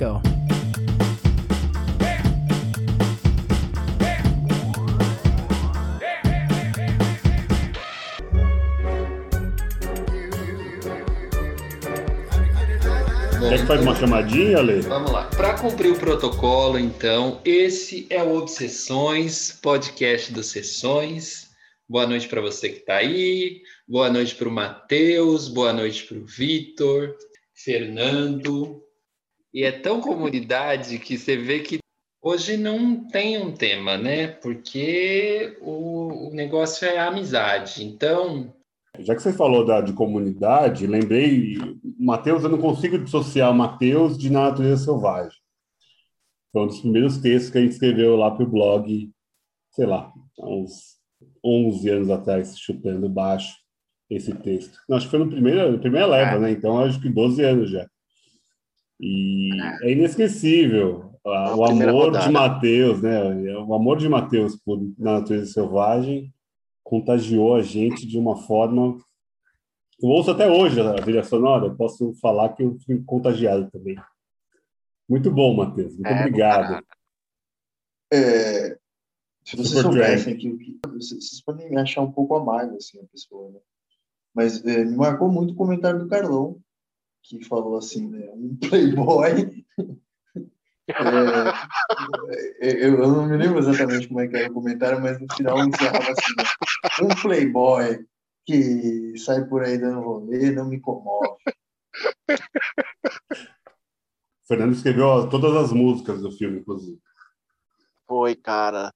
go. Quer que faz uma chamadinha, Ale? Vamos lá. Para cumprir o protocolo, então, esse é o Obsessões, podcast dos Sessões. Boa noite para você que está aí. Boa noite para o Matheus. Boa noite para o Vitor, Fernando. E é tão comunidade que você vê que hoje não tem um tema, né? Porque o, o negócio é a amizade. Então, Já que você falou da, de comunidade, lembrei, Mateus, eu não consigo dissociar o Mateus de Na Natureza Selvagem. Foi um dos primeiros textos que a gente escreveu lá para o blog, sei lá, há uns 11 anos atrás, chutando baixo esse texto. Não, acho que foi no primeiro, na primeira leva, né? Então, acho que 12 anos já. E é inesquecível a- o amor rodada. de Mateus, né? O amor de Mateus por Na Natureza Selvagem contagiou a gente de uma forma. Eu ouço até hoje a trilha sonora, eu posso falar que eu fui contagiado também. Muito bom, Matheus. Muito É, obrigado. É, se vocês Super soubessem que, vocês podem achar um pouco amargo assim a pessoa, né? Mas é, me marcou muito o comentário do Carlão que falou assim, né? Um playboy. É, eu, eu não me lembro exatamente como é que era o comentário, mas no final encerrava assim: né? um playboy que sai por aí dando rolê não me comove. O Fernando escreveu todas as músicas do filme, inclusive. Foi, cara.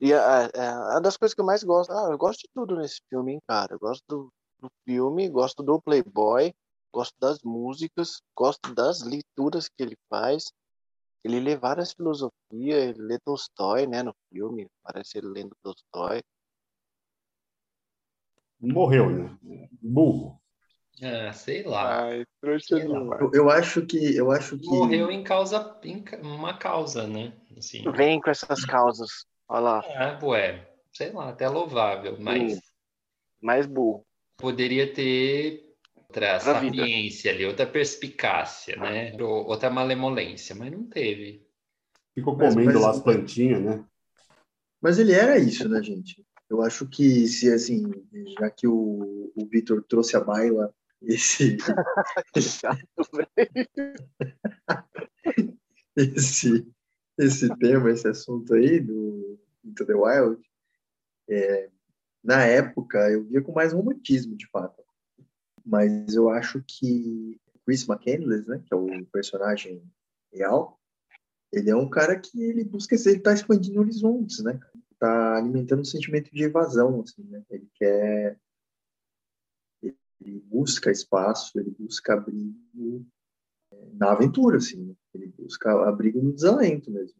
E a, a, a das coisas que eu mais gosto, ah, eu gosto de tudo nesse filme, hein, cara. Eu gosto do, do filme, gosto do Playboy, gosto das músicas, gosto das leituras que ele faz. Ele lê várias filosofias, ele lê Tolstói, né, no filme, parece ele lendo Tolstói. Morreu, né? Burro. ah, sei lá. Ai, trouxa Sei lá. Eu, eu acho que eu acho que Morreu em causa, em uma causa, né? Assim, Vem com essas causas, olha lá, é, ué, sei lá, até louvável, mas Sim. mais burro. poderia ter outra vida. sapiência ali, outra perspicácia, né? Ou- Outra malemolência, mas não teve. Ficou Mas- comendo mas- lá as plantinhas, né? Mas ele era isso, né, gente? Eu acho que se assim, já que o, o Vitor trouxe à baila esse Chato, velho. esse esse tema, esse assunto aí do Into the Wild, é, na época eu via com mais romantismo, de fato. Mas eu acho que Chris McCandless, né, que é o personagem real, ele é um cara que ele busca, ele tá expandindo horizontes, né? Tá alimentando um sentimento de evasão, assim, né? Ele quer ele busca espaço, ele busca abrigo é, na aventura, assim, né? ele busca abrigo no desalento mesmo.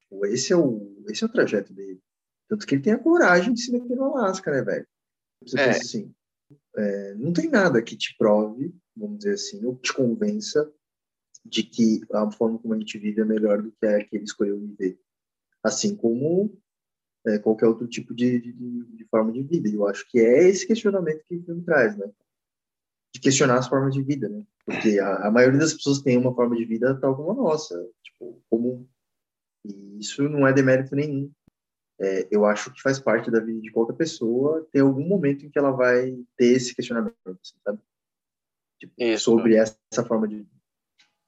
Tipo, Esse é o, esse é o trajeto dele. Tanto que ele tem a coragem de se meter no Alasca, né, velho? Você É. pensa assim, é, não tem nada que te prove, vamos dizer assim, ou te convença de que a forma como a gente vive é melhor do que a que ele escolheu viver. Assim como é, qualquer outro tipo de, de, de forma de vida. Eu acho que é esse questionamento que o filme traz, né? De questionar as formas de vida, né? Porque a, a maioria das pessoas tem uma forma de vida tal como a nossa, tipo, comum. E isso não é demérito nenhum. É, eu acho que faz parte da vida de qualquer pessoa ter algum momento em que ela vai ter esse questionamento, assim, sabe? Tipo, Isso. sobre essa, essa forma de vida.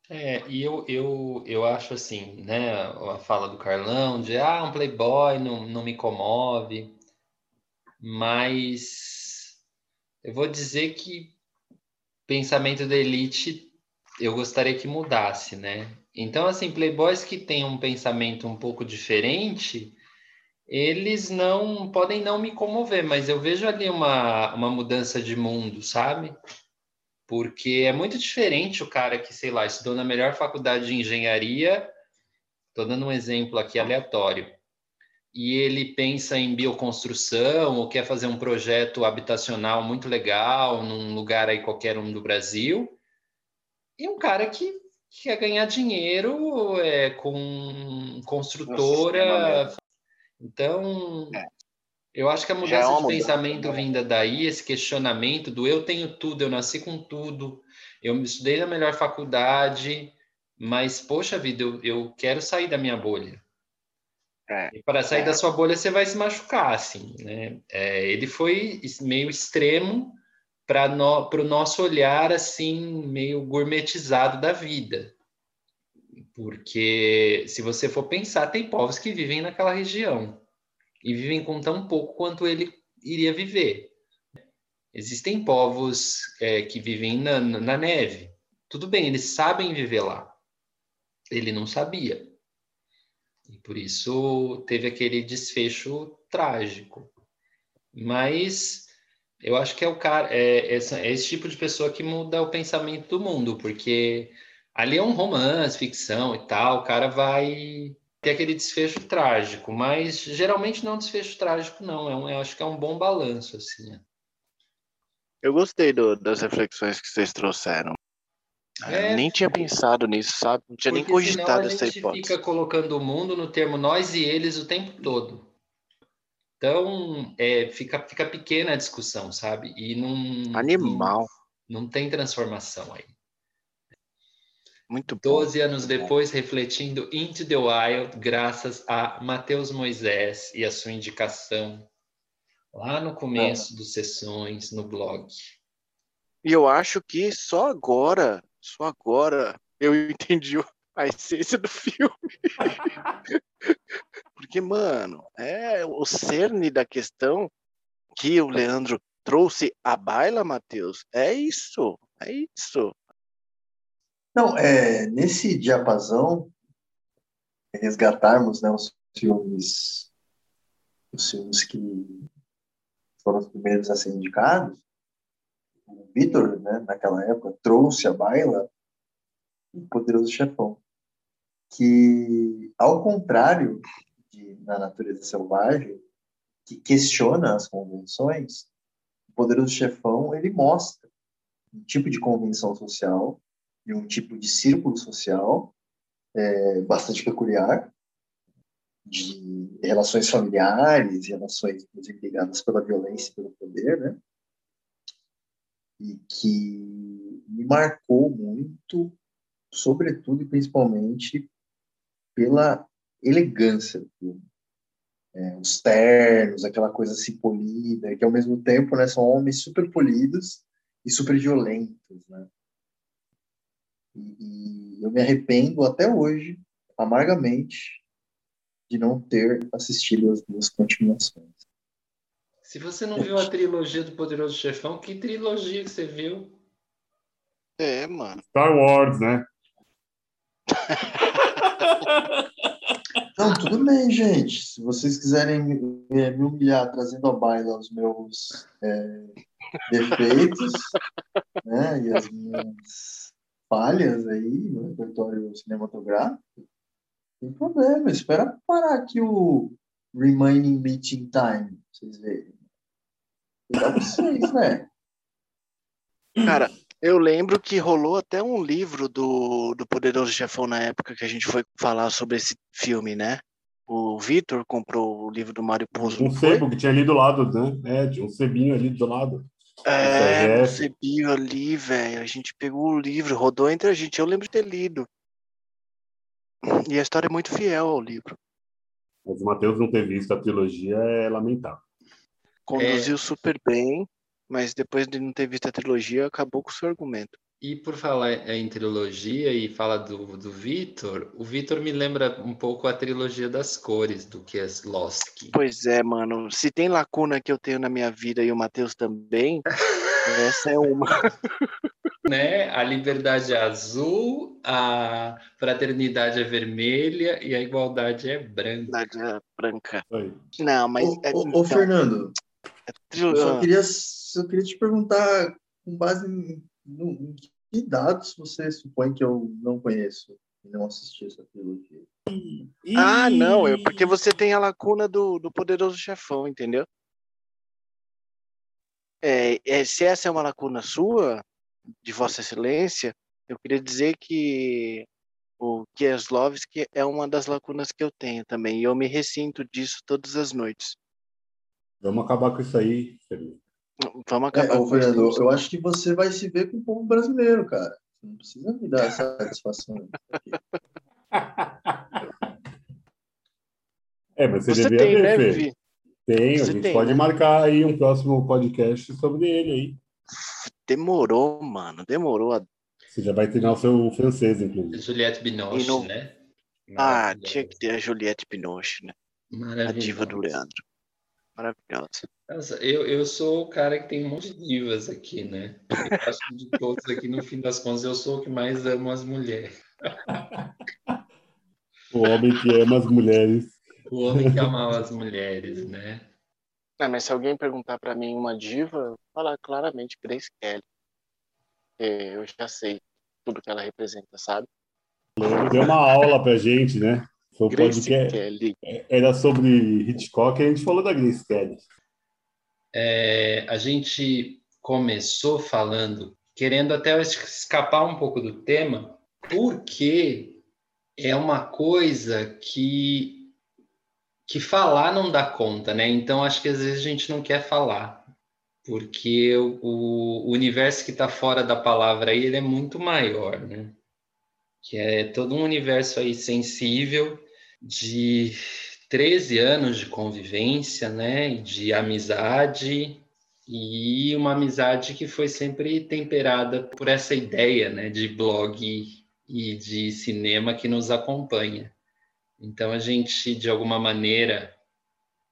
É, e eu, eu, eu acho assim, né, a fala do Carlão de ah, um playboy não, não me comove, mas eu vou dizer que pensamento da elite eu gostaria que mudasse, né? Então, assim, playboys que têm um pensamento um pouco diferente, eles não podem não me comover, mas eu vejo ali uma, uma mudança de mundo, sabe? Porque é muito diferente o cara que, sei lá, estudou na melhor faculdade de engenharia, estou dando um exemplo aqui aleatório, e ele pensa em bioconstrução ou quer fazer um projeto habitacional muito legal num lugar aí qualquer um do Brasil, e um cara que quer ganhar dinheiro é, com construtora. Então, É. eu acho que a é mudança uma de mudança, pensamento né? vinda daí, esse questionamento do eu tenho tudo, eu nasci com tudo, eu estudei na melhor faculdade, mas, poxa vida, eu, eu quero sair da minha bolha. É. E para sair É. da sua bolha, você vai se machucar, assim, né? É, ele foi meio extremo para no, o nosso olhar, assim, meio gourmetizado da vida. Porque, se você for pensar, tem povos que vivem naquela região e vivem com tão pouco quanto ele iria viver. Existem povos é, que vivem na, na neve. Tudo bem, eles sabem viver lá. Ele não sabia. E por isso teve aquele desfecho trágico. Mas eu acho que é o cara, é, essa- é esse tipo de pessoa que muda o pensamento do mundo, porque ali é um romance, ficção e tal, o cara vai ter aquele desfecho trágico, mas geralmente não é um desfecho trágico, não. É um, eu acho que é um bom balanço, assim. Eu gostei do- das reflexões que vocês trouxeram. É. Eu nem tinha pensado nisso, sabe? Não tinha nem Porque senão cogitado a essa gente hipótese. fica colocando o mundo no termo nós e eles o tempo todo. Então, é, fica, fica pequena a discussão, sabe? E não, Animal. não, não tem transformação aí. Muito bom. Doze anos muito bom. depois, refletindo Into the Wild, graças a Matheus Moisés e a sua indicação lá no começo dos sessões no blog. E eu acho que só agora, só agora, eu entendi a essência do filme. Porque, mano, é o cerne da questão que o Leandro trouxe à baila, Matheus. É isso, é isso. Não, é, nesse diapasão, resgatarmos né, os filmes, os filmes que foram os primeiros a ser indicados, o Vitor, né, naquela época, trouxe à baila o Poderoso Chefão, que, ao contrário de Na Natureza Selvagem, que questiona as convenções, o Poderoso Chefão, ele mostra um tipo de convenção social de um tipo de círculo social é, bastante peculiar, de relações familiares, relações inclusive, ligadas pela violência e pelo poder, né? E que me marcou muito, sobretudo e principalmente pela elegância do filme. É, os ternos, aquela coisa assim polida, que ao mesmo tempo né, são homens super polidos e super violentos, né? E, e eu me arrependo até hoje, amargamente, de não ter assistido as duas continuações. Se você não viu a trilogia do Poderoso Chefão, que trilogia que você viu? É, mano. Star Wars, né? Não, tudo bem, gente. Se vocês quiserem me, me humilhar trazendo à baila os meus é, defeitos né, e as minhas falhas aí no repertório cinematográfico, não tem problema. Espera parar aqui o Remaining Meeting Time, pra vocês verem. Pra vocês, né? Cara, eu lembro que rolou até um livro do, do Poderoso Chefão na época que a gente foi falar sobre esse filme, né? O Vitor comprou o livro do Mário Puzo. Um sebo que tinha ali do lado, né? É, tinha um sebinho ali do lado. É, você viu ali, velho. A gente pegou o livro, rodou entre a gente. Eu lembro de ter lido. E a história é muito fiel ao livro. Mas o Matheus não ter visto a trilogia é lamentável. Conduziu super bem, mas depois de não ter visto a trilogia, acabou com o seu argumento. E por falar em trilogia e falar do, do Vitor, o Vitor me lembra um pouco a trilogia das cores do que as Lost. Pois é, mano. Se tem lacuna que eu tenho na minha vida e o Matheus também, essa é uma. Né? A liberdade é azul, a fraternidade é vermelha e a igualdade é branca. Verdade branca. Isso aí. Não, mas. Ô, é, ô, ô, então, Fernando, é eu só queria, só queria te perguntar, com base em, no- em que dados você supõe que eu não conheço e não assisti essa trilogia? Ah, não, é porque você tem a lacuna do, do poderoso chefão, entendeu? É, é, se essa é uma lacuna sua, de Vossa Excelência, eu queria dizer que o Kieslowski é uma das lacunas que eu tenho também, e eu me ressinto disso todas as noites. Vamos acabar com isso aí, Fernando. Vamos É, acabar ô, com. Fernando, eu acho que você vai se ver com o povo brasileiro, cara. Você não precisa me dar essa satisfação. É, mas você, Você deveria tem, ver, né. Vivi? Tem, a Você gente tem, pode né? marcar aí um próximo podcast sobre ele aí. Demorou, mano. Demorou. a- Você já vai treinar o seu francês, inclusive. Juliette Binoche, não- né? Ah, tinha que ter a Juliette Binoche, né? A diva do. Leandro. Maravilhosa. Nossa, eu, eu sou o cara que tem um monte de divas aqui, né? Eu acho que de todos aqui, no fim das contas, eu sou o que mais amo as mulheres. O homem que ama as mulheres. O homem que amava as mulheres, né? Ah, mas se alguém perguntar pra mim uma diva, eu vou falar claramente Grace Kelly. É, eu já sei tudo que ela representa, sabe? Deu uma aula pra gente, né? Foi o Grace podcast. Kelly. Era sobre Hitchcock e a gente falou da Grace Kelly. É, a gente começou falando, querendo até escapar um pouco do tema, porque é uma coisa que que falar não dá conta, né? Então acho que às vezes a gente não quer falar, porque o, o universo que está fora da palavra aí ele é muito maior, né? Que é todo um universo aí sensível de 13 anos de convivência, né? De amizade e uma amizade que foi sempre temperada por essa ideia, né? De blog e de cinema que nos acompanha. Então a gente, de alguma maneira,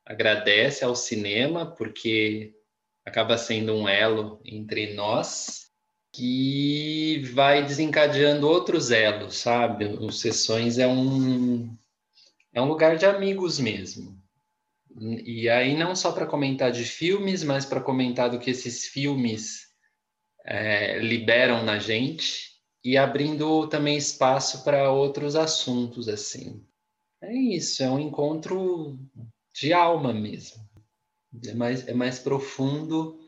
agradece ao cinema, porque acaba sendo um elo entre nós que vai desencadeando outros elos, sabe? Os Sessões é um, é um lugar de amigos mesmo. E aí, não só para comentar de filmes, mas para comentar do que esses filmes é, liberam na gente e abrindo também espaço para outros assuntos, assim. É isso, é um encontro de alma mesmo. É mais, é mais profundo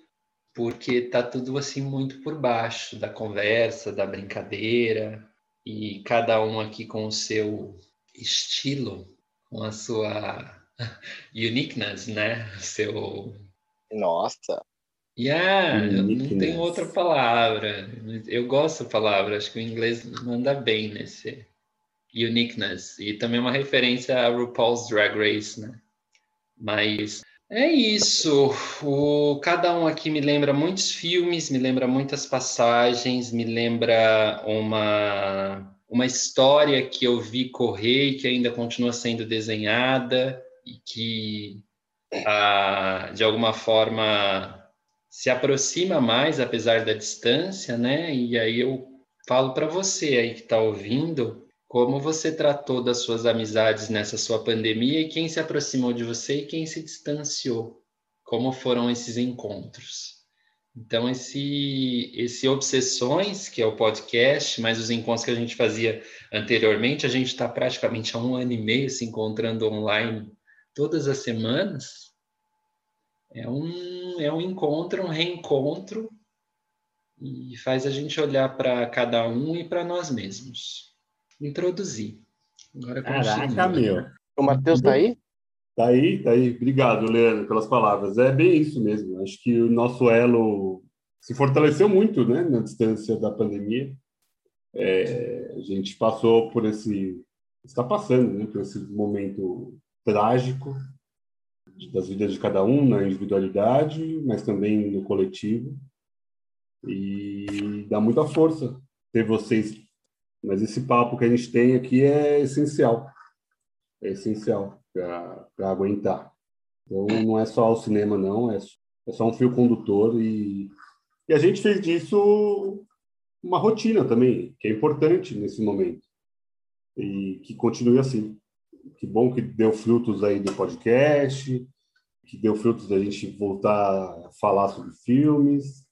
porque tá tudo assim muito por baixo da conversa, da brincadeira e cada um aqui com o seu estilo, com a sua uniqueness, né? Seu Nossa. Yeah, eu não tenho outra palavra. Eu gosto da palavra, acho que o inglês manda bem nesse uniqueness. E também uma referência a RuPaul's Drag Race, né? Mas é isso. O, cada um aqui me lembra muitos filmes, me lembra muitas passagens, me lembra uma, uma história que eu vi correr e que ainda continua sendo desenhada e que, ah, de alguma forma, se aproxima mais, apesar da distância, né? E aí eu falo para você aí que está ouvindo, como você tratou das suas amizades nessa sua pandemia e quem se aproximou de você e quem se distanciou? Como foram esses encontros? Então, esse, esse Obsessões, que é o podcast, mais os encontros que a gente fazia anteriormente, a gente está praticamente há um ano e meio se encontrando online todas as semanas. É um, é um encontro, um reencontro, e faz a gente olhar para cada um e para nós mesmos. Introduzir. Agora Caraca, continua. meu. O Matheus tá aí? Tá aí, tá aí. Obrigado, Leandro, pelas palavras. É bem isso mesmo. Acho que o nosso elo se fortaleceu muito, né, na distância da pandemia. É, a gente passou por esse, está passando, né, por esse momento trágico das vidas de cada um na individualidade, mas também no coletivo. E dá muita força ter vocês. Mas esse papo que a gente tem aqui é essencial. É essencial para aguentar. Então, não é só o cinema, não. É, é só um fio condutor. E, e a gente fez disso uma rotina também, que é importante nesse momento. E que continue assim. Que bom que deu frutos aí do podcast, que deu frutos da gente voltar a falar sobre filmes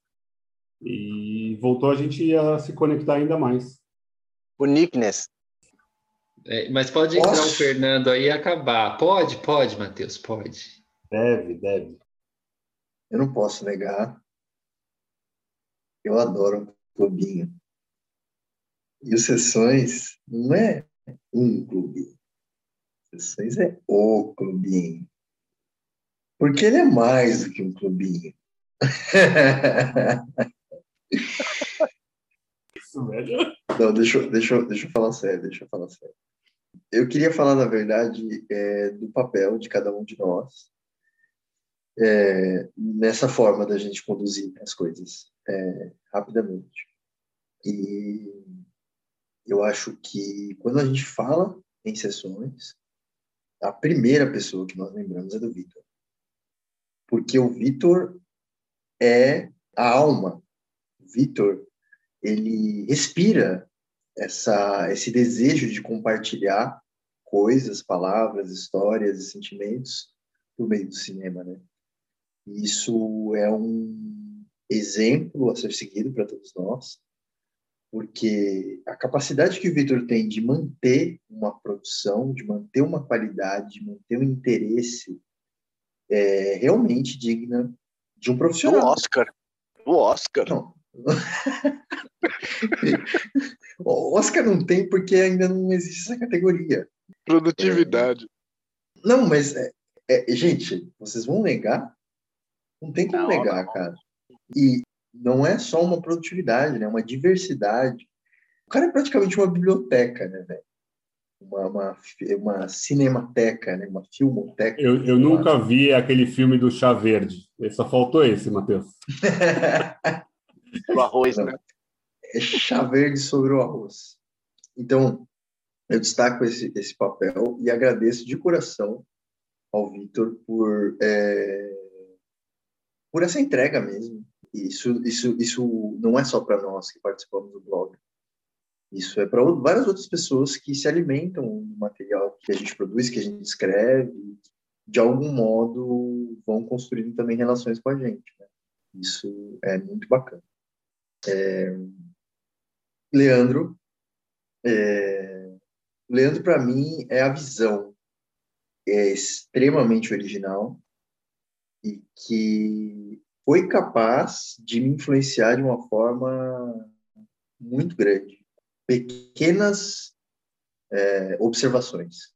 e voltou a gente a se conectar ainda mais. Uniqueness. É, mas pode entrar Posso? o Fernando aí e acabar. Pode, pode, Matheus, pode. Deve, deve. Eu não posso negar. Eu adoro um clubinho. E o Sessões não é um clubinho. Sessões é o clubinho. Porque ele é mais do que um clubinho. isso, velho. Não, deixa, eu- deixa, deixa eu falar sério, deixa eu falar sério. Eu queria falar, na verdade, é, do papel de cada um de nós é, nessa forma da gente conduzir as coisas é, rapidamente. E eu acho que quando a gente fala em sessões, a primeira pessoa que nós lembramos é do Vitor. Porque o Vitor é a alma. O Vitor, ele respira essa, esse desejo de compartilhar coisas, palavras, histórias e sentimentos por meio do cinema, né? Isso é um exemplo a ser seguido para todos nós, porque a capacidade que o Vitor tem de manter uma produção, de manter uma qualidade, de manter um interesse, é realmente digna de um Do profissional. Oscar. Do Oscar. Não. o Oscar não tem porque ainda não existe essa categoria. Produtividade. Não, mas, é, é, gente, vocês vão negar? Não tem como Não, negar, não. cara. E não é só uma produtividade, né? Uma diversidade. O cara é praticamente uma biblioteca, né, velho? Uma, uma, uma cinemateca, né? Uma filmoteca. Eu, eu nunca vi aquele filme do Chá Verde. Só faltou esse, Matheus. Do arroz, Não. né? É chá verde sobre o arroz. Então, eu destaco esse, esse papel e agradeço de coração ao Vitor por, é, por essa entrega mesmo. Isso, isso, isso não é só para nós que participamos do blog. Isso é para várias outras pessoas que se alimentam do material que a gente produz, que a gente escreve, de algum modo vão construindo também relações com a gente. né? Isso é muito bacana. É, Leandro, é, Leandro para mim é a visão, é extremamente original e que foi capaz de me influenciar de uma forma muito grande. Pequenas é, observações.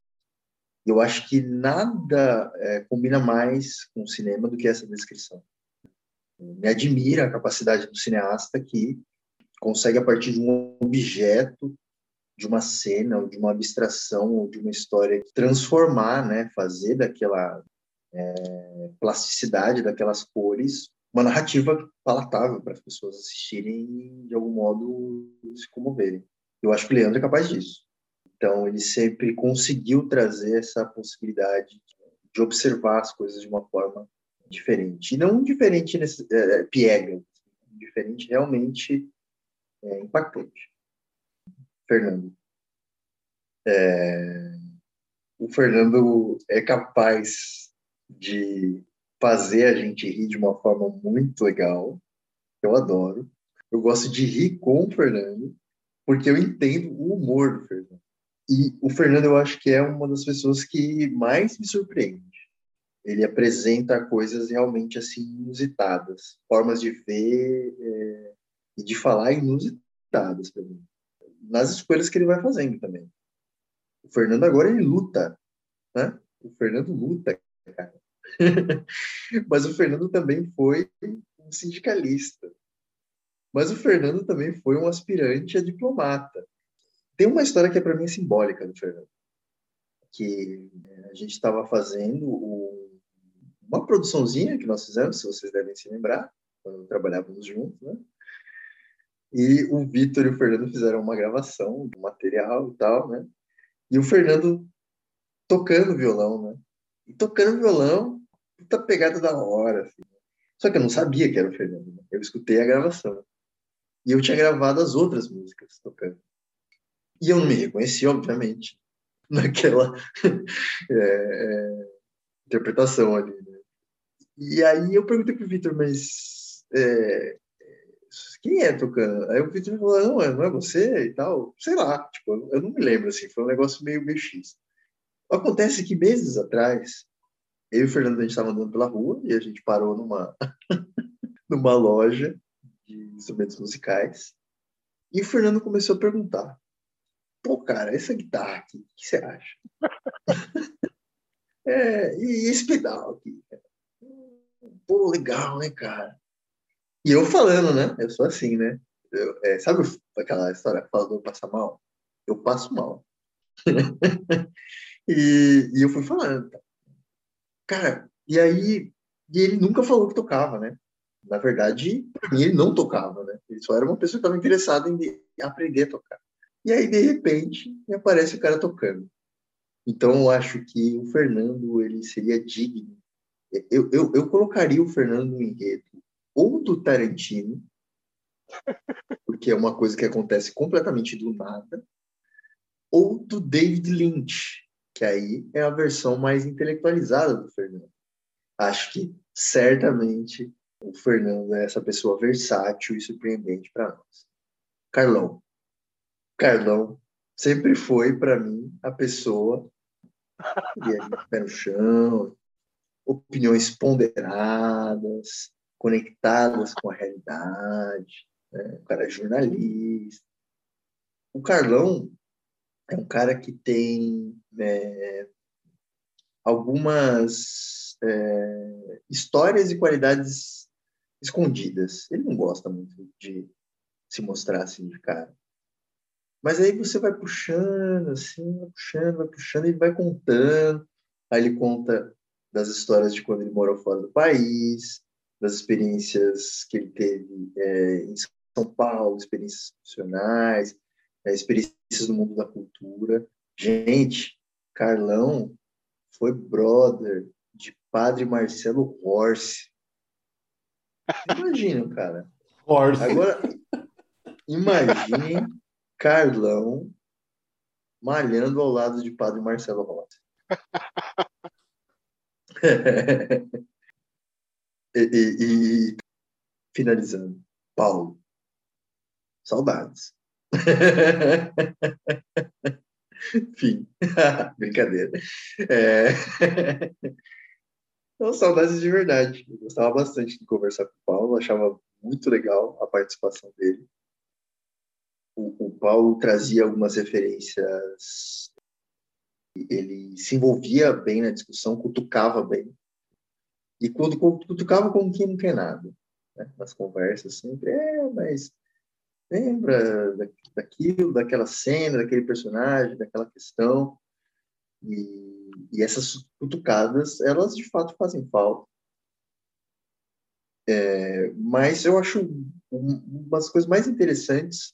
Eu acho que nada é, combina mais com o cinema do que essa descrição. Me admira a capacidade do cineasta que consegue, a partir de um objeto, de uma cena, ou de uma abstração, ou de uma história, transformar, né, fazer daquela é, plasticidade, daquelas cores, uma narrativa palatável para as pessoas assistirem e, de algum modo, se comoverem. Eu acho que o Leandro é capaz disso. Então, ele sempre conseguiu trazer essa possibilidade de observar as coisas de uma forma diferente. E não diferente nesse, é, piega, diferente realmente é, impactante. Fernando. É, o Fernando é capaz de fazer a gente rir de uma forma muito legal. Eu adoro. Eu gosto de rir com o Fernando, porque eu entendo o humor do Fernando. E o Fernando, eu acho que é uma das pessoas que mais me surpreende. Ele apresenta coisas realmente assim inusitadas, formas de ver é, e de falar inusitadas para mim. Nas escolhas que ele vai fazendo também. O Fernando agora ele luta, né? O Fernando luta, cara. Mas o Fernando também foi um sindicalista. Mas o Fernando também foi um aspirante a diplomata. Tem uma história que é para mim simbólica do Fernando, que é, a gente estava fazendo uma produçãozinha que nós fizemos, se vocês devem se lembrar, quando trabalhávamos juntos, né? E o Vitor e o Fernando fizeram uma gravação do material e tal, né? E o Fernando tocando violão, né? E tocando violão, puta pegada da hora, assim. Só que eu não sabia que era o Fernando, né? Eu escutei a gravação. E eu tinha gravado as outras músicas tocando. E eu não me reconheci, obviamente, naquela é, é, interpretação ali, né? E aí eu perguntei pro Vitor, mas é, quem é tocando? Aí o Vitor falou, não, não é você e tal. Sei lá, tipo, eu não me lembro, assim, foi um negócio meio, meio X. Acontece que meses atrás, eu e o Fernando, a gente estava andando pela rua e a gente parou numa, numa loja de instrumentos musicais e o Fernando começou a perguntar, pô, cara, essa guitarra aqui, o que você acha? é, e esse pedal aqui? Pô, legal, né, cara? E eu falando, né? Eu sou assim, né? Eu, é, sabe aquela história, falador passa mal. Eu passo mal. e, e eu fui falando. Cara, e aí, e ele nunca falou que tocava, né? Na verdade, para mim, ele não tocava, né? Ele só era uma pessoa que estava interessada em aprender a tocar. E aí, de repente, me aparece o cara tocando. Então, eu acho que o Fernando, ele seria digno. Eu, eu, eu colocaria o Fernando no enredo ou do Tarantino, porque é uma coisa que acontece completamente do nada, ou do David Lynch, que aí é a versão mais intelectualizada do Fernando. Acho que certamente o Fernando é essa pessoa versátil e surpreendente para nós. Carlão. Carlão sempre foi para mim a pessoa que é pé no chão, opiniões ponderadas, conectadas com a realidade. Né? O cara é jornalista. O Carlão é um cara que tem é, algumas é, histórias e qualidades escondidas. Ele não gosta muito de se mostrar assim de cara. Mas aí você vai puxando, assim, vai puxando, vai puxando, ele vai contando. Aí ele conta das histórias de quando ele morou fora do país, das experiências que ele teve é, em São Paulo, experiências profissionais, é, experiências no mundo da cultura. Gente, Carlão foi brother de Padre Marcelo Horse. Imagina, cara. Horse. Agora, imagine Carlão malhando ao lado de Padre Marcelo Horse. e, e, finalizando, Paulo. Saudades. Enfim, brincadeira. É... Saudades de verdade. Eu gostava bastante de conversar com o Paulo, achava muito legal a participação dele. O, o Paulo trazia algumas referências, ele se envolvia bem na discussão, cutucava bem. E quando cutucava quem não quer nada. Né? Nas conversas sempre, é, mas lembra daquilo, daquela cena, daquele personagem, daquela questão. E, e essas cutucadas, elas de fato fazem falta. É, mas eu acho uma das coisas mais interessantes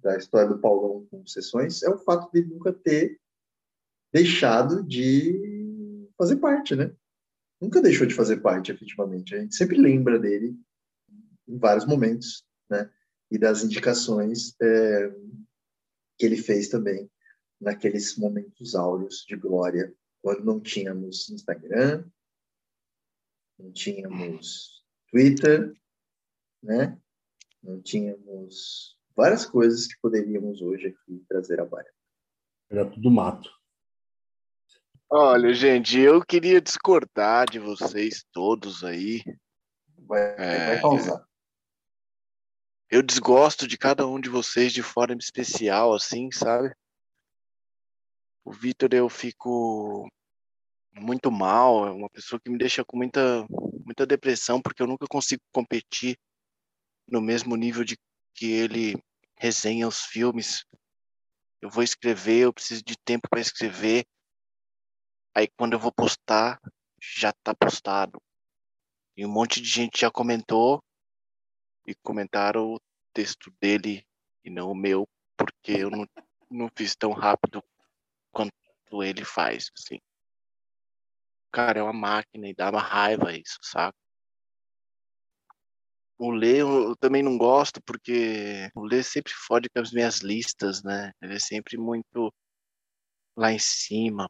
da história do Paulão com sessões é o fato de nunca ter deixado de fazer parte, né? Nunca deixou de fazer parte, efetivamente. A gente sempre lembra dele em vários momentos, né? e das indicações é, que ele fez também naqueles momentos áureos de glória, quando não tínhamos Instagram, não tínhamos Twitter, né? Não tínhamos várias coisas que poderíamos hoje aqui trazer à baia. Era tudo mato. Olha, gente, eu queria discordar de vocês todos aí. Vai, é, vai causar eu desgosto de cada um de vocês de forma especial, assim, sabe? O Vitor, eu fico muito mal, é uma pessoa que me deixa com muita, muita depressão, porque eu nunca consigo competir no mesmo nível de que ele resenha os filmes. Eu vou escrever, eu preciso de tempo para escrever. Aí quando eu vou postar, já tá postado. E um monte de gente já comentou e comentaram o texto dele e não o meu, porque eu não, não fiz tão rápido quanto ele faz, assim. Cara, é uma máquina e dá uma raiva isso, sabe? O Lê eu também não gosto, porque o Lê sempre fode com as minhas listas, né? Ele é sempre muito lá em cima.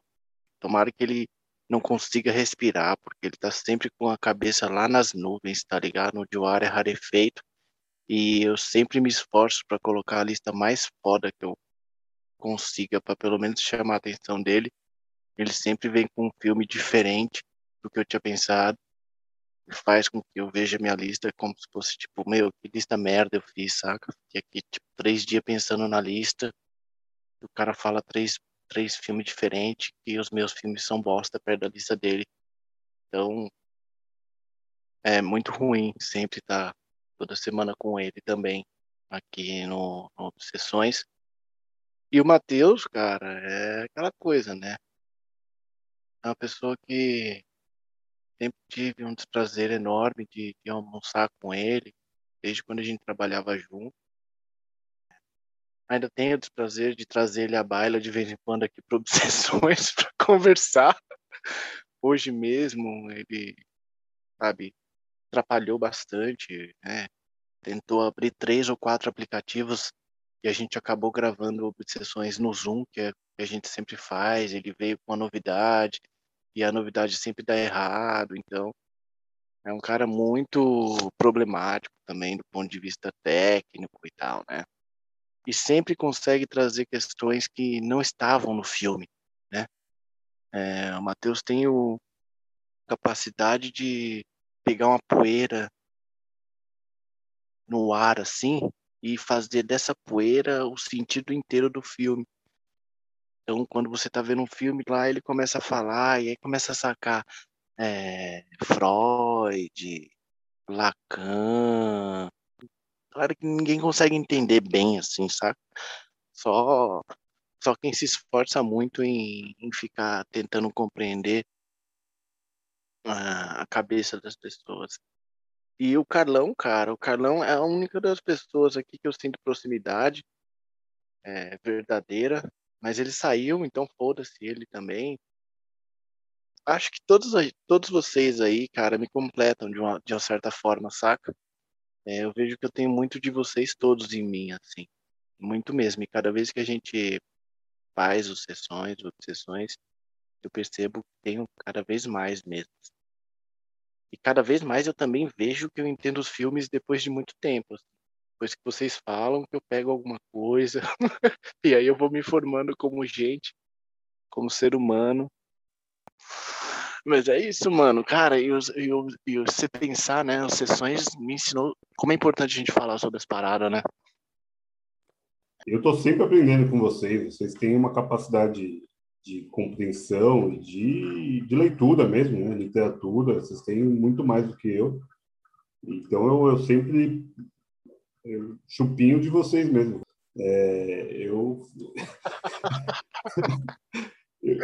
Tomara que ele não consiga respirar, porque ele tá sempre com a cabeça lá nas nuvens, tá ligado? Onde o ar é rarefeito e eu sempre me esforço para colocar a lista mais foda que eu consiga, para pelo menos chamar a atenção dele. Ele sempre vem com um filme diferente do que eu tinha pensado. E faz com que eu veja minha lista como se fosse tipo, meu, que lista merda eu fiz, saca? Fiquei aqui, tipo, três dias pensando na lista. o cara fala três, três filmes diferentes e os meus filmes são bosta perto da lista dele. Então, é muito ruim sempre estar tá toda semana com ele também. aqui no, no Obsessões. E o Matheus, cara, é aquela coisa, né? É uma pessoa que sempre tive um desprazer enorme de, de almoçar com ele, desde quando a gente trabalhava junto. Ainda tenho o desprazer de trazer ele à baila de vez em quando aqui para Obsessões para conversar. Hoje mesmo ele, sabe, atrapalhou bastante, né? Tentou abrir três ou quatro aplicativos e a gente acabou gravando obsessões no Zoom, que, é, que a gente sempre faz. Ele veio com uma novidade e a novidade sempre dá errado, então é um cara muito problemático também do ponto de vista técnico e tal, né? E sempre consegue trazer questões que não estavam no filme, né? É, o Matheus tem o capacidade de pegar uma poeira no ar assim e fazer dessa poeira o sentido inteiro do filme. Então, quando você está vendo um filme lá, ele começa a falar e aí começa a sacar é, Freud, Lacan. Claro que ninguém consegue entender bem, assim, sabe? Só, só quem se esforça muito em, em ficar tentando compreender a, a cabeça das pessoas. E o Carlão, cara, o Carlão é a única das pessoas aqui que eu sinto proximidade é, verdadeira, mas ele saiu, então foda-se ele também. Acho que todos, todos vocês aí, cara, me completam de uma, de uma certa forma, saca? É, eu vejo que eu tenho muito de vocês todos em mim, assim. Muito mesmo. E cada vez que a gente faz os sessões, as sessões, eu percebo que tenho cada vez mais mesmo. E cada vez mais eu também vejo que eu entendo os filmes depois de muito tempo. Assim. Depois que vocês falam, que eu pego alguma coisa, e aí eu vou me formando como gente, como ser humano. Mas é isso, mano. Cara, e, e, e você pensar, né? As sessões me ensinou como é importante a gente falar sobre as paradas, né? Eu tô sempre aprendendo com vocês. Vocês têm uma capacidade de compreensão e de, de leitura mesmo, né? Literatura. Vocês têm muito mais do que eu. Então eu, eu sempre eu chupinho de vocês mesmo. É, eu...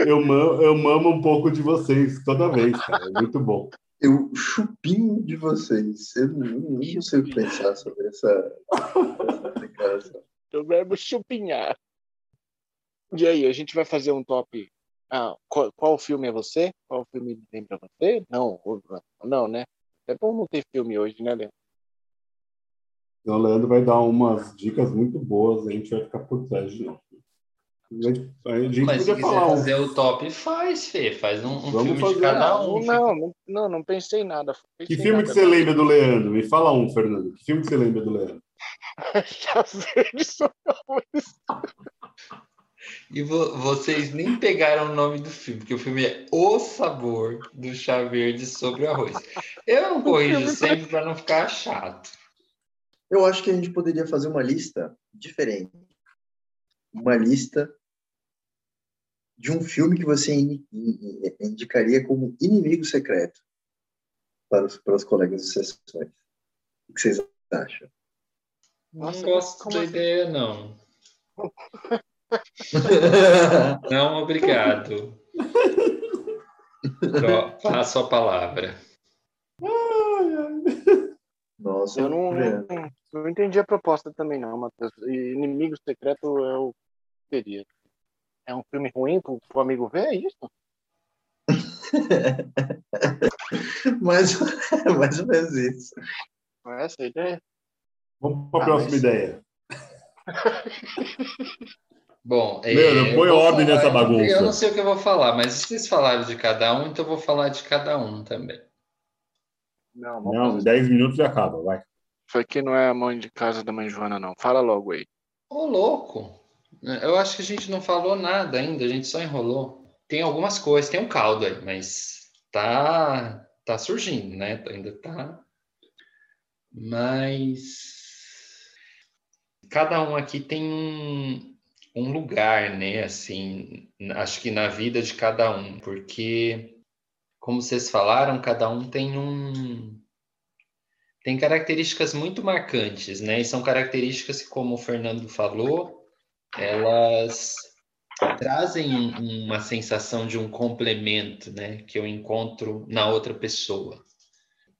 eu, mamo, eu mamo um pouco de vocês toda vez, cara. É muito bom. Eu chupinho de vocês. Eu não, não sei o que pensar sobre essa, essa declaração. O verbo chupinhar. E aí, a gente vai fazer um top. Ah, qual, qual filme é você? Qual filme tem pra você? Não, não, né? É bom não ter filme hoje, né, Leandro? Então, o Leandro vai dar umas dicas muito boas, a gente vai ficar por trás de novo. A gente Mas se quiser fazer um... o top, faz, Fê. Faz um, um filme fazer. de cada um. Não, não, não, não pensei em nada. Pensei que filme nada, que você lembra do Leandro? Me fala um, Fernando. Que filme que você lembra do Leandro? E vo vocês nem pegaram o nome do filme, porque o filme é O Sabor do Chá Verde sobre arroz. Eu não corrijo sempre para não ficar chato. Eu acho que a gente poderia fazer uma lista diferente. Uma lista de um filme que você indicaria como inimigo secreto para os, para os colegas de sessões. O que vocês acham? Nossa, não gosto da assim? ideia, não. não, obrigado. Passo a palavra. Nossa, eu não, não, não, entendi a proposta também, não, Matheus. Inimigo Secreto é o queria. É um filme ruim pro, pro amigo ver, é isso? mais, mais ou menos isso. Essa é a ideia. Vamos para a ah, próxima mas... ideia. Bom, é, põe ordem falar, nessa bagunça. Eu não sei o que eu vou falar, mas vocês falaram de cada um, então eu vou falar de cada um também. Não, não 10 minutos já acaba, vai. Isso aqui não é a mãe de casa da mãe Joana, não. Fala logo aí. Ô, louco. Eu acho que a gente não falou nada ainda, a gente só enrolou. Tem algumas coisas, tem um caldo aí, mas tá, tá surgindo, né? Ainda tá. Mas cada um aqui tem um, um lugar, né? Assim, acho que na vida de cada um, porque como vocês falaram, cada um tem um tem características muito marcantes, né? E são características que, como o Fernando falou, elas trazem uma sensação de um complemento, né? Que eu encontro na outra pessoa.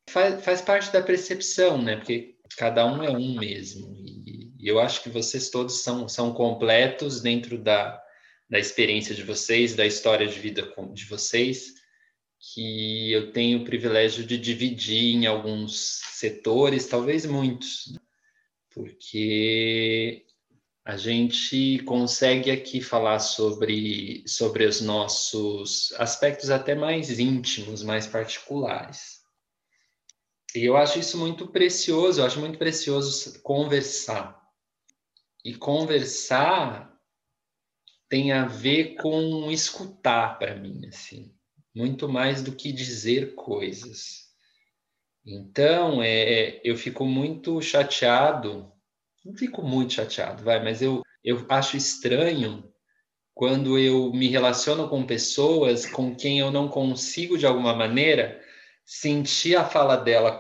Faz, faz parte da percepção, né? Porque cada um é um mesmo. E, e eu acho que vocês todos são, são completos dentro da, da experiência de vocês, da história de vida de vocês que eu tenho o privilégio de dividir em alguns setores, talvez muitos, porque a gente consegue aqui falar sobre, sobre os nossos aspectos até mais íntimos, mais particulares. E eu acho isso muito precioso, eu acho muito precioso conversar. E conversar tem a ver com escutar para mim, assim muito mais do que dizer coisas. Então, é, eu fico muito chateado, não fico muito chateado, vai, mas eu, eu acho estranho quando eu me relaciono com pessoas com quem eu não consigo, de alguma maneira, sentir a fala dela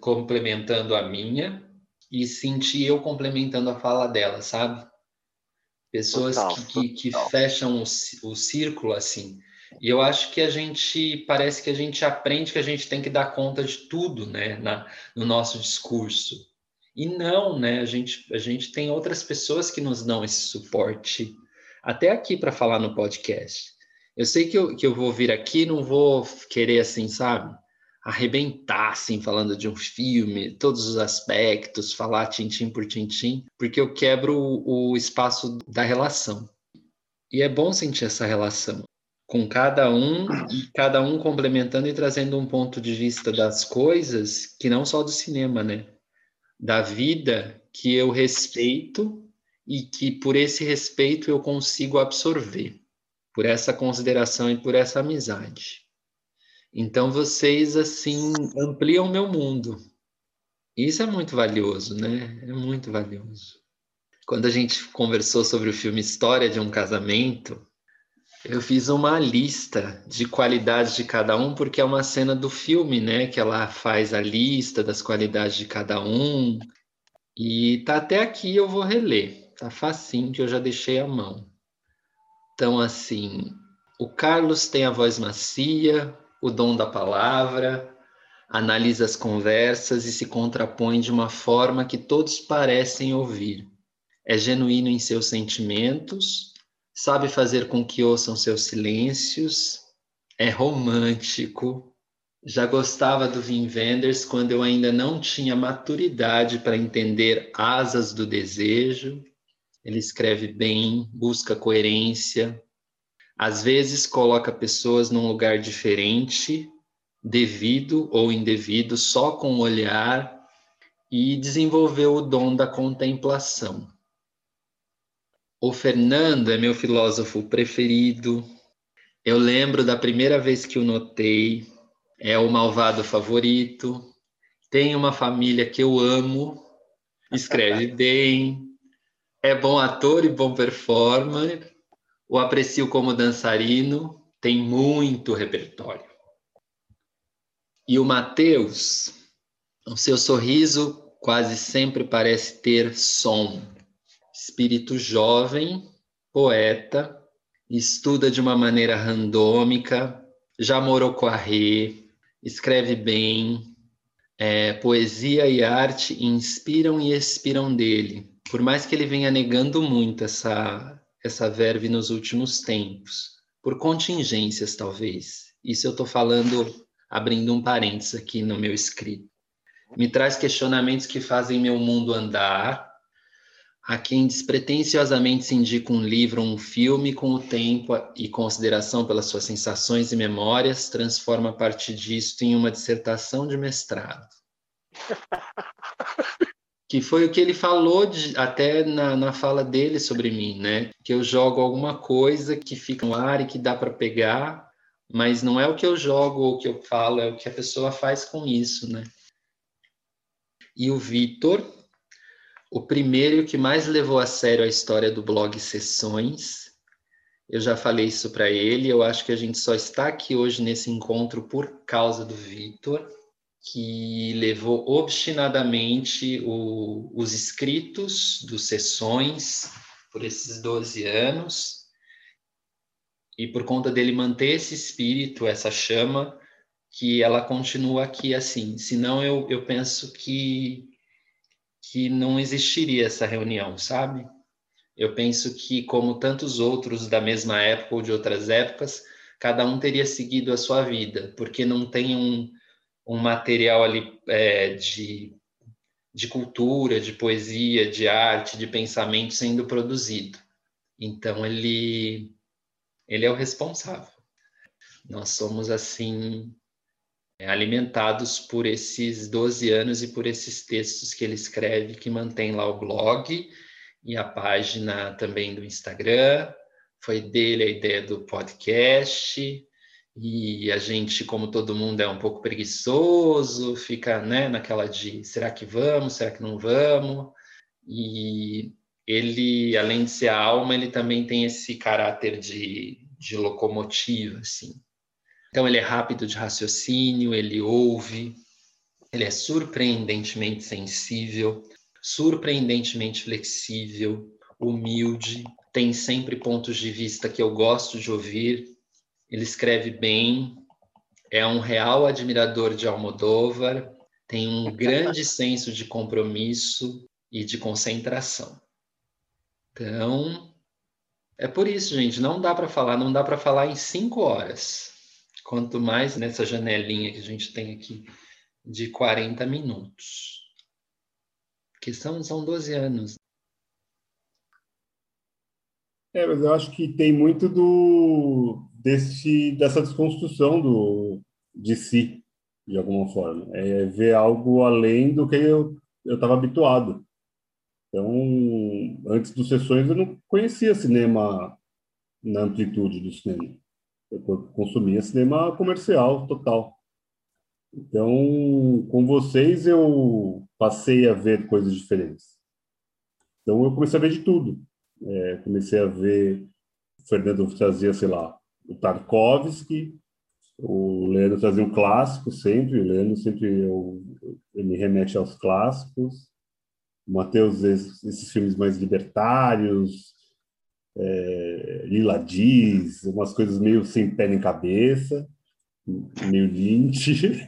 complementando a minha e sentir eu complementando a fala dela, sabe? Pessoas total, que, que, que fecham o, o círculo assim. E eu acho que a gente parece que a gente aprende que a gente tem que dar conta de tudo, né, na, no nosso discurso. E não, né? A gente, a gente tem outras pessoas que nos dão esse suporte, até aqui para falar no podcast. Eu sei que eu, que eu vou vir aqui, não vou querer assim, sabe? Arrebentar, assim, falando de um filme, todos os aspectos, falar tintim por tintim, porque eu quebro o, o espaço da relação. E é bom sentir essa relação com cada um e cada um complementando e trazendo um ponto de vista das coisas que não só do cinema, né? Da vida que eu respeito e que por esse respeito eu consigo absorver, por essa consideração e por essa amizade. Então vocês assim ampliam meu mundo. Isso é muito valioso, né? É muito valioso. Quando a gente conversou sobre o filme História de um Casamento, eu fiz uma lista de qualidades de cada um, porque é uma cena do filme, né? Que ela faz a lista das qualidades de cada um. E tá até aqui, eu vou reler. Tá facinho, que eu já deixei a mão. Então, assim, o Carlos tem a voz macia, o dom da palavra, analisa as conversas e se contrapõe de uma forma que todos parecem ouvir. É genuíno em seus sentimentos sabe fazer com que ouçam seus silêncios, é romântico. Já gostava do Wim Wenders quando eu ainda não tinha maturidade para entender asas do desejo. Ele escreve bem, busca coerência. Às vezes coloca pessoas num lugar diferente, devido ou indevido, só com o olhar, e desenvolveu o dom da contemplação. O Fernando é meu filósofo preferido. Eu lembro da primeira vez que o notei. É o malvado favorito. Tem uma família que eu amo. Escreve bem. É bom ator e bom performer. O aprecio como dançarino. Tem muito repertório. E o Matheus, o seu sorriso quase sempre parece ter som espírito jovem, poeta, estuda de uma maneira randômica, já morou com a Rê, escreve bem, é, poesia e arte inspiram e expiram dele, por mais que ele venha negando muito essa, essa verve nos últimos tempos, por contingências talvez. Isso eu estou falando, abrindo um parênteses aqui no meu escrito. Me traz questionamentos que fazem meu mundo andar, a quem despretensiosamente se indica um livro ou um filme, com o tempo e consideração pelas suas sensações e memórias, transforma a partir disto em uma dissertação de mestrado. que foi o que ele falou de, até na, na fala dele sobre mim, né? Que eu jogo alguma coisa que fica no ar e que dá para pegar, mas não é o que eu jogo ou o que eu falo, é o que a pessoa faz com isso, né? E o Vitor, o primeiro que mais levou a sério a história do blog Sessões. Eu já falei isso para ele, eu acho que a gente só está aqui hoje nesse encontro por causa do Vitor. que levou obstinadamente o, os escritos dos sessões por esses 12 anos. E por conta dele manter esse espírito, essa chama, que ela continua aqui assim. Senão eu, eu penso que, que não existiria essa reunião, sabe? Eu penso que, como tantos outros da mesma época ou de outras épocas, cada um teria seguido a sua vida, porque não tem um, um material ali é, de, de cultura, de poesia, de arte, de pensamento sendo produzido. Então, ele, ele é o responsável. Nós somos, assim, alimentados por esses 12 anos e por esses textos que ele escreve, que mantém lá o blog e a página também do Instagram. Foi dele a ideia do podcast. E a gente, como todo mundo, é um pouco preguiçoso, fica né, naquela de será que vamos, será que não vamos? E ele, além de ser a alma, ele também tem esse caráter de, de locomotiva, assim. Então, ele é rápido de raciocínio, ele ouve, ele é surpreendentemente sensível, surpreendentemente flexível, humilde, tem sempre pontos de vista que eu gosto de ouvir. Ele escreve bem, é um real admirador de Almodóvar, tem um grande senso de compromisso e de concentração. Então, é por isso, gente, não dá para falar, não dá para falar em cinco horas. Quanto mais nessa janelinha que a gente tem aqui de 40 minutos que são, são 12 anos. É, mas eu acho que tem muito do desse dessa desconstrução do de si, de alguma forma. É ver algo além do que eu estava habituado. Então, antes dos sessões eu não conhecia cinema na amplitude do cinema. Eu consumia cinema comercial total. Então, com vocês eu passei a ver coisas diferentes. Então, eu comecei a ver de tudo. É, comecei a ver o Fernando trazia, sei lá, o Tarkovsky, o Leandro trazia um clássico sempre, o Leandro sempre eu, me remete aos clássicos. O Matheus, esses, esses, filmes mais libertários, é, Lila diz, umas coisas meio sem pé nem cabeça meio Lynch.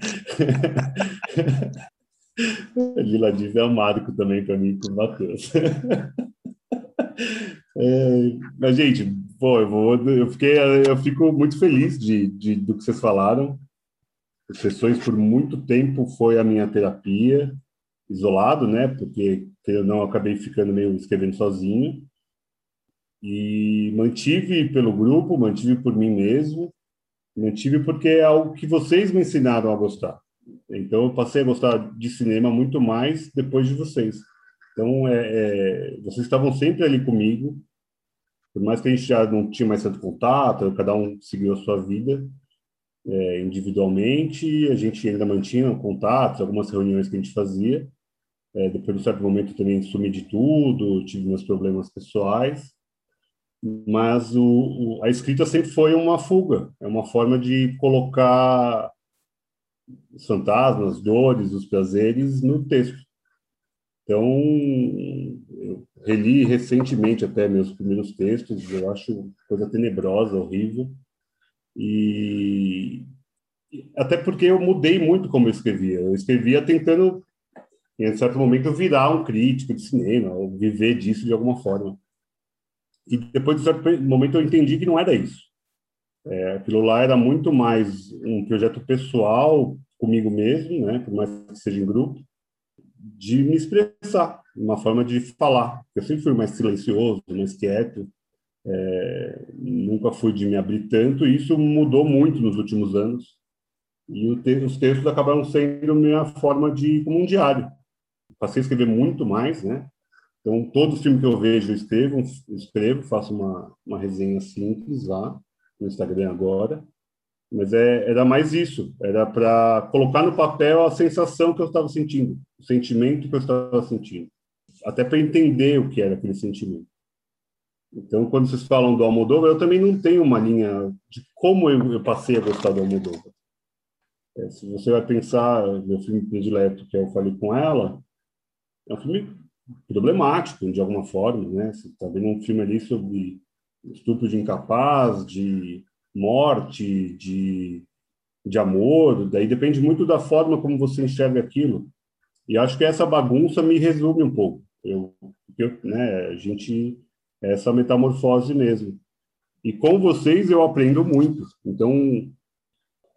Lila Diz é amargo também para mim, o Matheus. É, mas, gente, pô, eu, vou, eu, fiquei, eu fico muito feliz de, de, do que vocês falaram. Sessões, por muito tempo, foi a minha terapia, isolado, né? Porque eu não acabei ficando meio escrevendo sozinho. E mantive pelo grupo, mantive por mim mesmo. Mantive porque é algo que vocês me ensinaram a gostar. Então, eu passei a gostar de cinema muito mais depois de vocês. Então, é, é, vocês estavam sempre ali comigo, por mais que a gente já não tinha mais tanto contato, cada um seguiu a sua vida é, individualmente, a gente ainda mantinha contatos, algumas reuniões que a gente fazia. É, depois de um certo momento, também sumi de tudo, tive meus problemas pessoais, mas o, o, a escrita sempre foi uma fuga, é uma forma de colocar os fantasmas, dores, os prazeres no texto. Então, eu reli recentemente até meus primeiros textos, eu acho coisa tenebrosa, horrível, e até porque eu mudei muito como eu escrevia. Eu escrevia tentando, em certo momento, virar um crítico de cinema, ou viver disso de alguma forma. E depois de certo momento eu entendi que não era isso. É, aquilo lá era muito mais um projeto pessoal comigo mesmo, né, por mais que seja em grupo, de me expressar, uma forma de falar. Eu sempre fui mais silencioso, mais quieto, é, nunca fui de me abrir tanto, e isso mudou muito nos últimos anos. E te os textos acabaram sendo minha forma de como um diário. Passei a escrever muito mais, né? Então, todo filme que eu vejo, eu escrevo, escrevo faço uma, uma resenha simples lá no Instagram agora. Mas é, era mais isso, era para colocar no papel a sensação que eu estava sentindo, o sentimento que eu estava sentindo, até para entender o que era aquele sentimento. Então, quando vocês falam do Almodóvar, eu também não tenho uma linha de como eu, eu passei a gostar do Almodóvar. É, se você vai pensar, meu filme predileto, que eu falei com ela, é um filme problemático, de alguma forma, né? Você está vendo um filme ali sobre estupro de incapaz, de morte, de, de amor, daí depende muito da forma como você enxerga aquilo. E acho que essa bagunça me resume um pouco. Eu, eu né, a gente essa metamorfose mesmo. E com vocês eu aprendo muito. Então,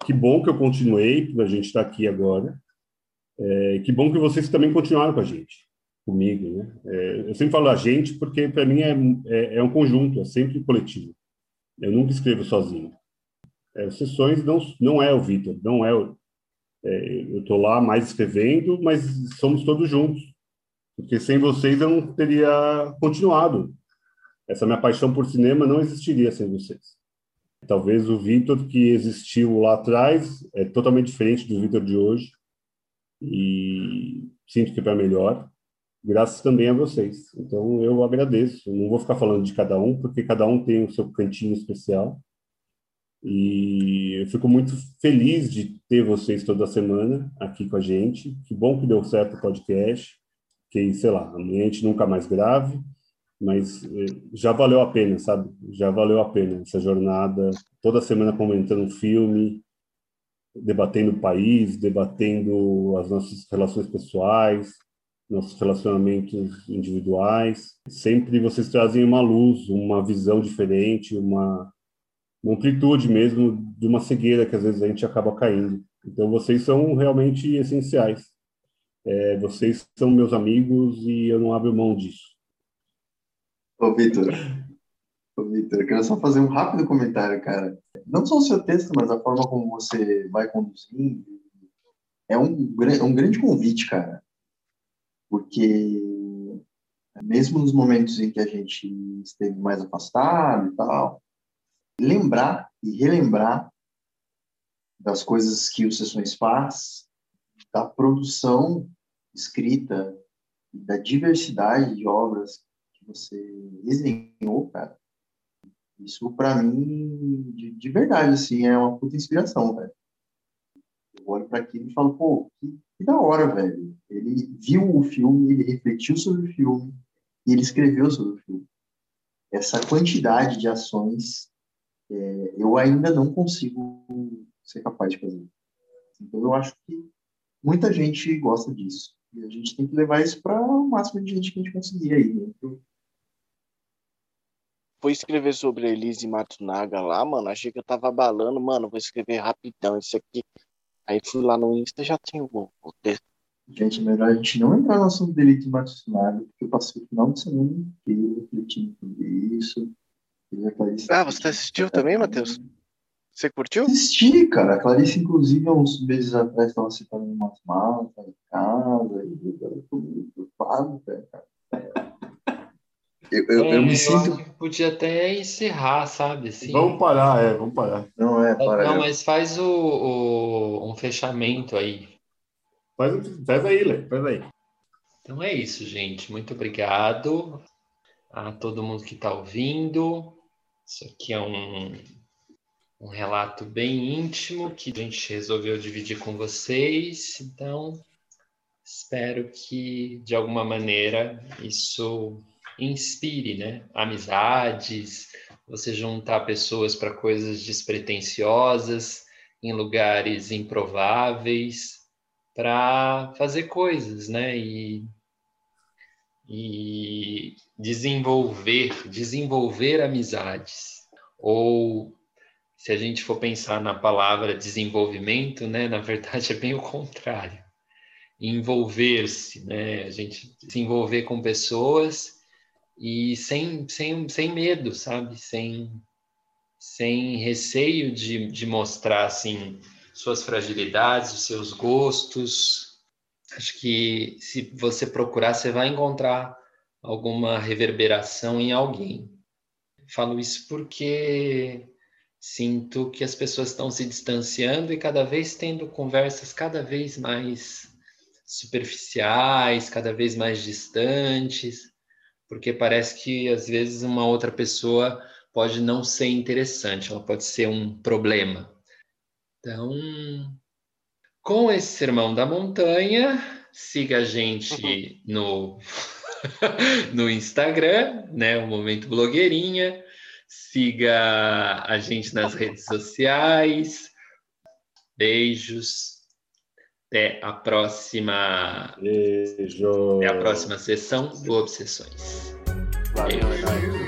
que bom que eu continuei, a gente está aqui agora. É, que bom que vocês também continuaram com a gente, comigo. Né? É, eu sempre falo a gente porque, para mim, é, é, é, um conjunto, é sempre coletivo. Eu nunca escrevo sozinho. É, sessões não, não é o Vitor, não é o. É, eu estou lá mais escrevendo, mas somos todos juntos. Porque sem vocês eu não teria continuado. Essa minha paixão por cinema não existiria sem vocês. Talvez o Vitor que existiu lá atrás é totalmente diferente do Vitor de hoje e sinto que é para melhor, graças também a vocês. Então eu agradeço. não vou ficar falando de cada um porque cada um tem o seu cantinho especial. E eu fico muito feliz de ter vocês toda semana aqui com a gente. Que bom que deu certo o podcast. Que, sei lá, amanhã a gente nunca mais grave mas eh, já valeu a pena, sabe? Já valeu a pena essa jornada, toda semana comentando um filme, debatendo o país, debatendo as nossas relações pessoais, nossos relacionamentos individuais. Sempre vocês trazem uma luz, uma visão diferente, uma, uma amplitude mesmo de uma cegueira que às vezes a gente acaba caindo. Então vocês são realmente essenciais. É, vocês são meus amigos e eu não abro mão disso. Ô, Vitor, ô, Vitor, eu quero só fazer um rápido comentário, cara. Não só o seu texto, mas a forma como você vai conduzindo. É um, um grande convite, cara. Porque mesmo nos momentos em que a gente esteve mais afastado e tal, lembrar e relembrar das coisas que o Sessões faz, da produção escrita, da diversidade de obras que você desenhou, cara, isso para mim, de, de, verdade, assim, é uma puta inspiração, velho. Eu olho para aquilo e falo, pô, que, que, da hora, velho. Ele viu o filme, ele refletiu sobre o filme e ele escreveu sobre o filme. Essa quantidade de ações, é, eu ainda não consigo ser capaz de fazer. Então, eu acho que muita gente gosta disso. E a gente tem que levar isso para o máximo de gente que a gente conseguir aí. Né? foi escrever sobre Elise Matsunaga lá, mano, achei que eu tava abalando, mano, vou escrever rapidão isso aqui. Aí fui lá no Insta já tinha o, o texto. Gente, melhor a gente não entrar no assunto dele de Matsunaga, porque eu passei o final de semana inteiro refletindo sobre isso. Ah, você assistiu também, Matheus? Você curtiu? Assisti, cara. A Clarice, inclusive, há uns meses atrás, estava citando umas malas em casa, e eu tô muito preocupado, cara. Eu, eu, é, eu me sinto. podia até encerrar, sabe? Assim. Vamos parar, é, vamos parar. Não é, para. Não, mas faz o, o, um fechamento aí. Faz, faz aí, Lê, faz aí. Então é isso, gente. Muito obrigado a todo mundo que está ouvindo. Isso aqui é um, um relato bem íntimo que a gente resolveu dividir com vocês. Então, espero que de alguma maneira isso inspire, né? Amizades, você juntar pessoas para coisas despretensiosas, em lugares improváveis, para fazer coisas, né? E, e desenvolver, desenvolver amizades. Ou se a gente for pensar na palavra desenvolvimento, né? Na verdade é bem o contrário. Envolver-se, né? A gente se envolver com pessoas e sem, sem, sem medo, sabe? Sem, sem receio de, de mostrar assim suas fragilidades, os seus gostos. Acho que se você procurar, você vai encontrar alguma reverberação em alguém. Falo isso porque sinto que as pessoas estão se distanciando e cada vez tendo conversas cada vez mais superficiais, cada vez mais distantes porque parece que às vezes uma outra pessoa pode não ser interessante, ela pode ser um problema. Então, Com esse sermão da montanha, siga a gente no, no Instagram, né? O Momento Blogueirinha. Siga a gente nas redes sociais. Beijos. Até a próxima. Beijo. Até a próxima sessão do Obsessões. Valeu, é nóis.